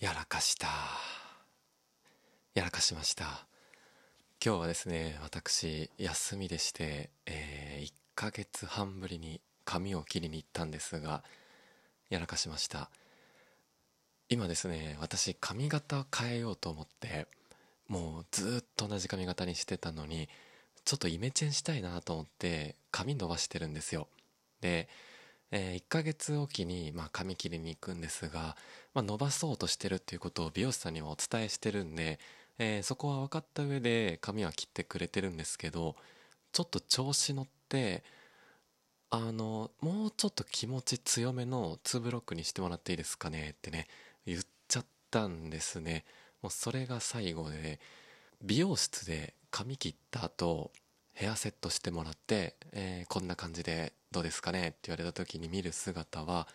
やらかした。やらかしました。今日はですね私休みでして、え1ヶ月半ぶりに髪を切りに行ったんですがやらかしました。今ですね私髪型変えようと思ってもうずっと同じ髪型にしてたのにちょっとイメチェンしたいなと思って髪伸ばしてるんですよ。で、え1ヶ月おきに、まあ、髪切りに行くんですが、まあ、伸ばそうとしてるっていうことを美容師さんにはお伝えしてるんで、えーそこは分かった上で髪は切ってくれてるんですけどちょっと調子乗ってあのもうちょっと気持ち強めの2ブロックにしてもらっていいですかねってね言っちゃったんですね。もうそれが最後で美容室で髪切った後ヘアセットしてもらって、えーこんな感じでどうですかね？って言われた時に見る姿は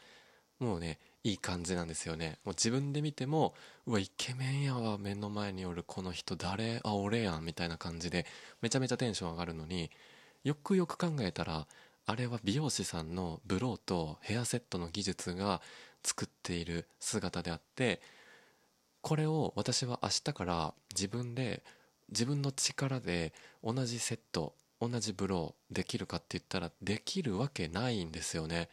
もうねいい感じなんですよね。もう自分で見てもうわイケメンやわ目の前におるこの人誰？あ俺やんみたいな感じでめちゃめちゃテンション上がるのによくよく考えたらあれは美容師さんのブローとヘアセットの技術が作っている姿であってこれを私は明日から自分で自分の力で同じセット同じブローできるかって言ったらできるわけないんですよね。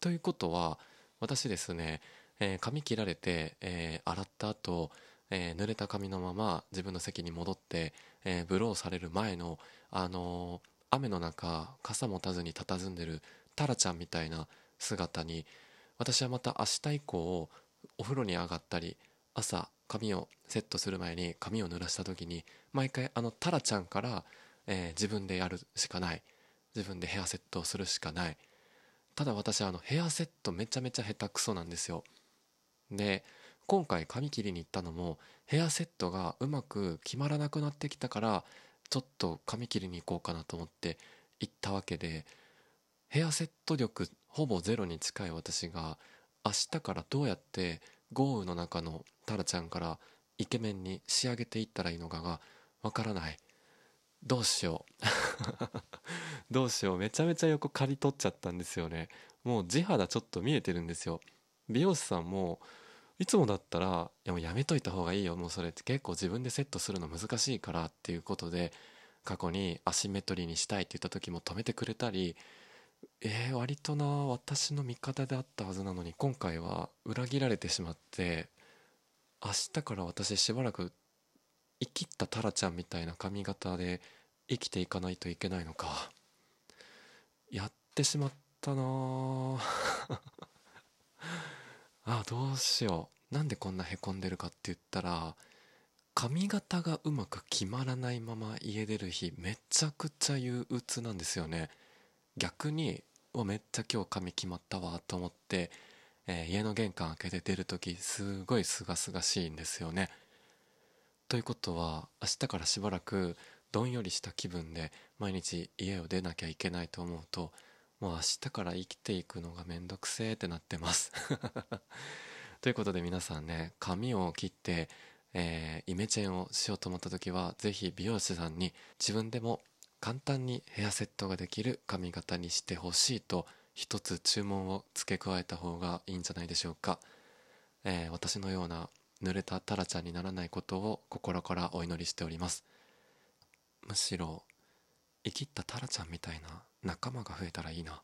ということは私ですね、えー髪切られて、えー洗った後、えー濡れた髪のまま自分の席に戻って、えブローされる前の、あの雨の中傘持たずに佇んでるタラちゃんみたいな姿に私はまた明日以降お風呂に上がったり朝髪をセットする前に髪を濡らした時に毎回あのタラちゃんから、えー自分でやるしかない。自分でヘアセットをするしかない。ただ私あのヘアセットめちゃめちゃ下手くそなんですよ。で今回髪切りに行ったのもヘアセットがうまく決まらなくなってきたからちょっと髪切りに行こうかなと思って行ったわけでヘアセット力ほぼゼロに近い私が明日からどうやって豪雨の中のタラちゃんからイケメンに仕上げていったらいいのかがわからない。どうしよう。どうしよう。めちゃめちゃ横刈り取っちゃったんですよね。もう地肌ちょっと見えてるんですよ。美容師さんもいつもだったら「いやもうやめといた方がいいよ。もうそれって結構自分でセットするの難しいから」っていうことで過去にアシンメトリーにしたいって言った時も止めてくれたりえー、割とな私の味方であったはずなのに今回は裏切られてしまって明日から私しばらく生きったタラちゃんみたいな髪型で生きていかないといけないのか。やってしまったな あどうしよう。なんでこんなへこんでるかって言ったら髪型がうまく決まらないまま家出る日めちゃくちゃ憂鬱なんですよね。逆にうわめっちゃ今日髪決まったわと思って、えー家の玄関開けて出る時すごい清々しいんですよね。ということは明日からしばらくどんよりした気分で毎日家を出なきゃいけないと思うともう明日から生きていくのがめんどくせーってなってます。ということで皆さんね髪を切って、えーイメチェンをしようと思った時はぜひ美容師さんに自分でも簡単にヘアセットができる髪型にしてほしいと一つ注文を付け加えた方がいいんじゃないでしょうか、えー私のような濡れたタラちゃんにならないことを心からお祈りしております。むしろ生きったタラちゃんみたいな仲間が増えたらいいな。